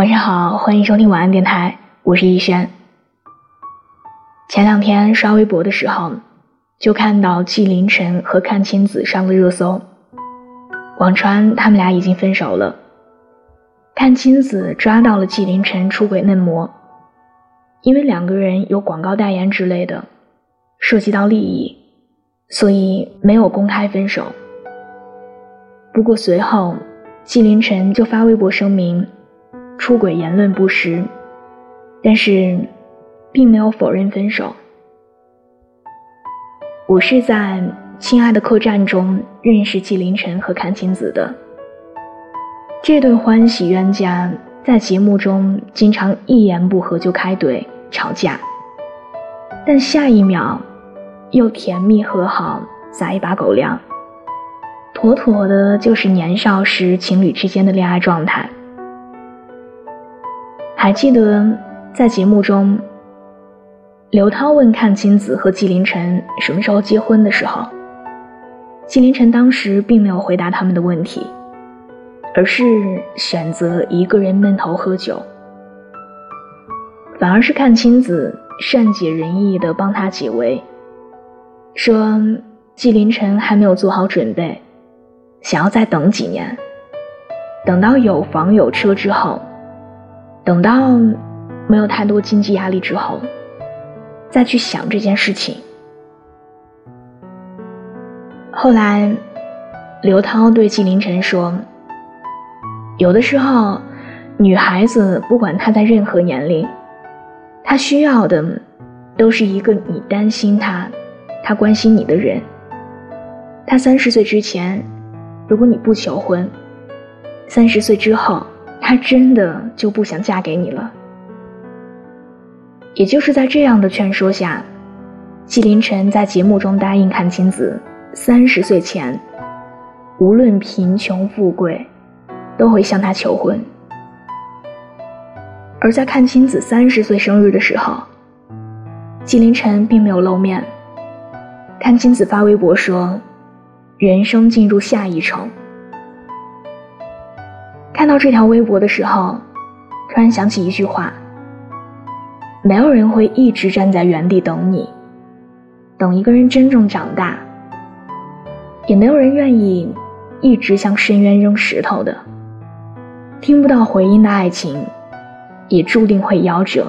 晚上好，欢迎收听晚安电台，我是逸轩。前两天刷微博的时候，就看到纪凌尘和阚清子上了热搜，网传他们俩已经分手了。阚清子抓到了纪凌尘出轨嫩模，因为两个人有广告代言之类的，涉及到利益，所以没有公开分手。不过随后，纪凌尘就发微博声明。出轨言论不实，但是并没有否认分手。我是在《亲爱的客栈》中认识纪凌尘和阚清子的。这对欢喜冤家在节目中经常一言不合就开怼吵架，但下一秒又甜蜜和好，撒一把狗粮，妥妥的就是年少时情侣之间的恋爱状态。还记得在节目中，刘涛问阚清子和纪凌尘什么时候结婚的时候，纪凌尘当时并没有回答他们的问题，而是选择一个人闷头喝酒。反而是阚清子善解人意的帮他解围，说纪凌尘还没有做好准备，想要再等几年，等到有房有车之后。等到没有太多经济压力之后，再去想这件事情。后来，刘涛对纪凌尘说：“有的时候，女孩子不管她在任何年龄，她需要的都是一个你担心她、她关心你的人。她三十岁之前，如果你不求婚，三十岁之后。”她真的就不想嫁给你了。也就是在这样的劝说下，纪凌尘在节目中答应阚清子，三十岁前，无论贫穷富贵，都会向她求婚。而在阚清子三十岁生日的时候，纪凌尘并没有露面。阚清子发微博说：“人生进入下一程。”看到这条微博的时候，突然想起一句话：没有人会一直站在原地等你，等一个人真正长大；也没有人愿意一直向深渊扔石头的。听不到回音的爱情，也注定会夭折。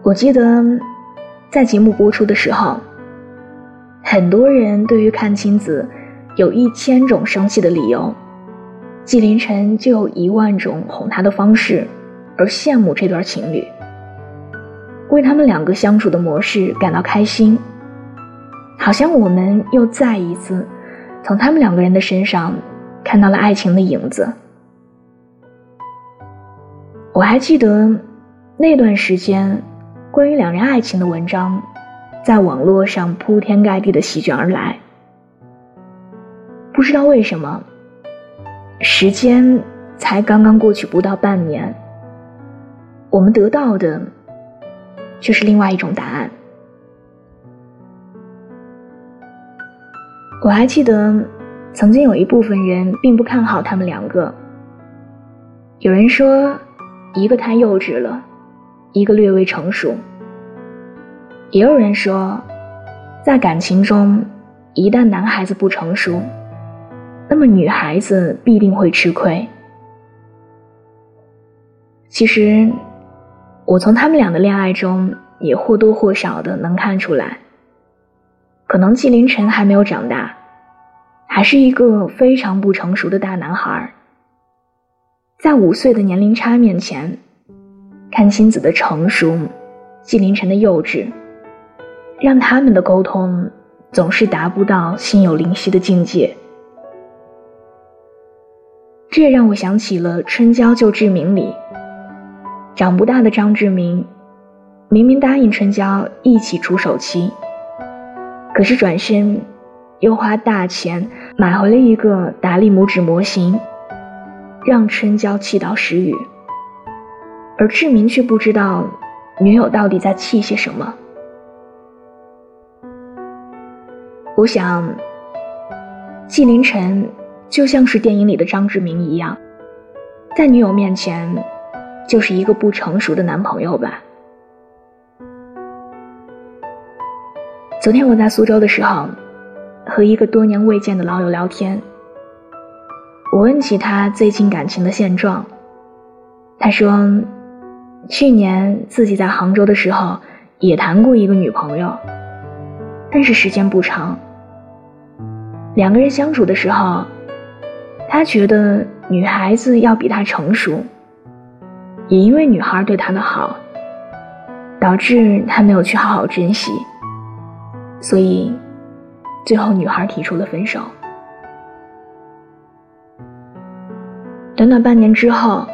我记得，在节目播出的时候，很多人对于阚清子有一千种生气的理由。纪凌尘就有一万种哄她的方式，而羡慕这对情侣，为他们两个相处的模式感到开心，好像我们又再一次从他们两个人的身上看到了爱情的影子。我还记得那段时间，关于两人爱情的文章，在网络上铺天盖地的席卷而来，不知道为什么。时间才刚刚过去不到半年，我们得到的却是另外一种答案。我还记得，曾经有一部分人并不看好他们两个。有人说，一个太幼稚了，一个略微成熟。也有人说，在感情中，一旦男孩子不成熟。那么女孩子必定会吃亏。其实，我从他们俩的恋爱中也或多或少的能看出来，可能纪凌尘还没有长大，还是一个非常不成熟的大男孩。在五岁的年龄差面前，看清子的成熟，纪凌尘的幼稚，让他们的沟通总是达不到心有灵犀的境界。这也让我想起了《春娇救志明》里，长不大的张志明，明明答应春娇一起出手期，可是转身又花大钱买回了一个达利拇指模型，让春娇气到失语，而志明却不知道女友到底在气些什么。我想，纪凌尘。就像是电影里的张志明一样，在女友面前，就是一个不成熟的男朋友吧。昨天我在苏州的时候，和一个多年未见的老友聊天，我问起他最近感情的现状，他说，去年自己在杭州的时候也谈过一个女朋友，但是时间不长。两个人相处的时候，他觉得女孩子要比他成熟，也因为女孩对他的好，导致他没有去好好珍惜，所以最后女孩提出了分手。短短半年之后，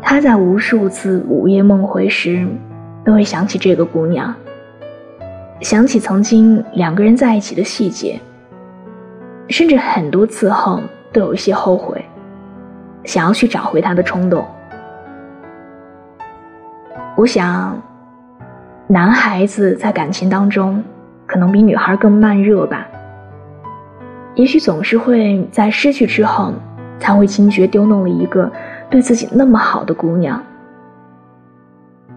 他在无数次午夜梦回时，都会想起这个姑娘，想起曾经两个人在一起的细节。甚至很多次后都有一些后悔，想要去找回他的冲动。我想，男孩子在感情当中可能比女孩更慢热吧。也许总是会在失去之后，才会惊觉丢弄了一个对自己那么好的姑娘。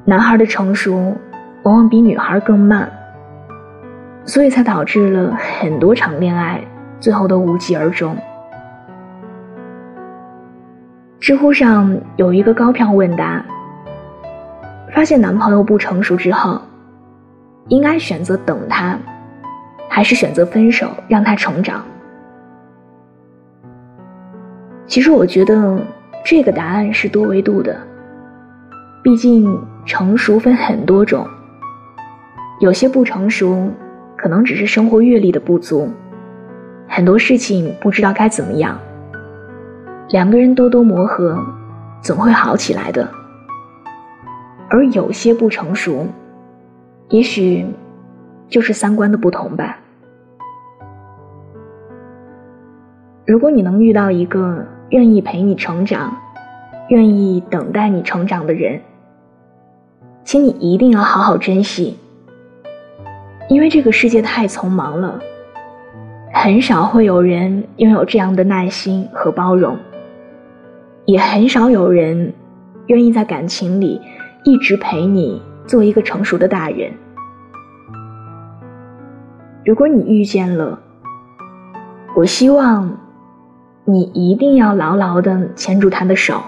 男孩的成熟往往比女孩更慢，所以才导致了很多场恋爱。最后都无疾而终。知乎上有一个高票问答：发现男朋友不成熟之后，应该选择等他，还是选择分手让他成长？其实我觉得这个答案是多维度的，毕竟成熟分很多种，有些不成熟，可能只是生活阅历的不足。很多事情不知道该怎么样，两个人多多磨合，总会好起来的。而有些不成熟，也许就是三观的不同吧。如果你能遇到一个愿意陪你成长、愿意等待你成长的人，请你一定要好好珍惜，因为这个世界太匆忙了。很少会有人拥有这样的耐心和包容，也很少有人愿意在感情里一直陪你做一个成熟的大人。如果你遇见了，我希望你一定要牢牢的牵住他的手，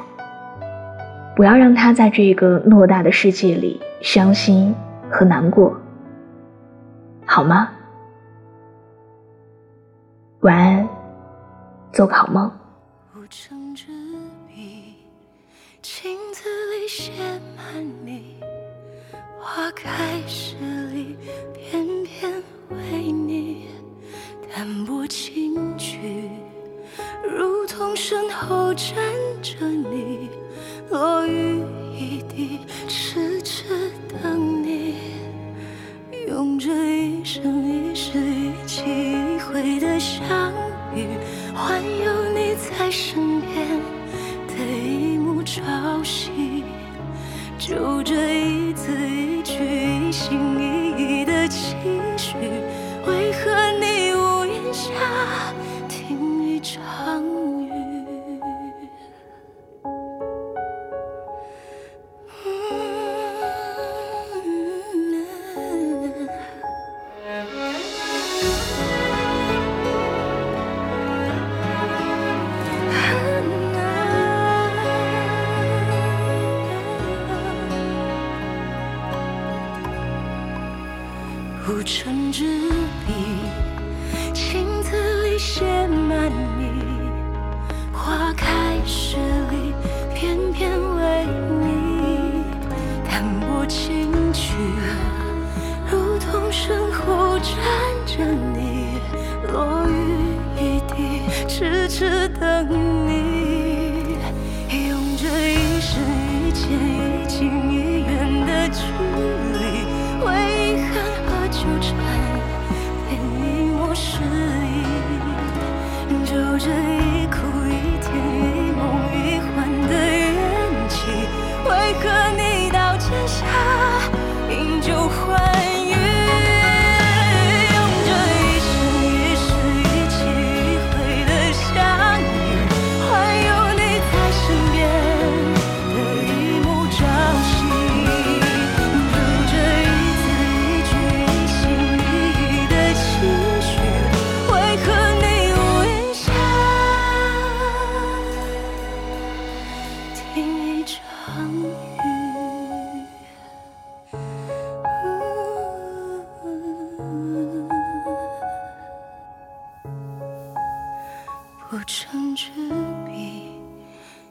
不要让他在这个偌大的世界里伤心和难过，好吗？晚安，做个好梦。镜子里写满你，花开时里，偏偏为你淡泊轻举，如同身后站着你，落雨一地，痴痴等你，用这一生一世一起一回的相。遇，环有你在身边朝夕，就这一字一句，无尘之笔，镜子里写满你，花开时里，偏偏为你淡泊轻举，如同身后站着你，落雨一地，痴痴等不成纸笔，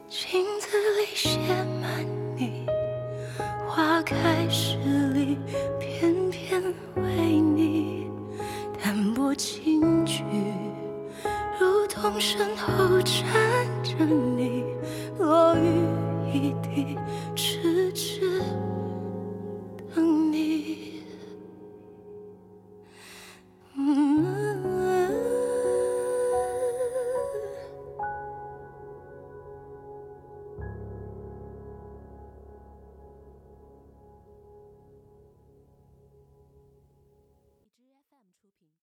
镜子里写满你，花开十里，翩翩为你，弹拨琴曲，如同身后站着你，落雨一地。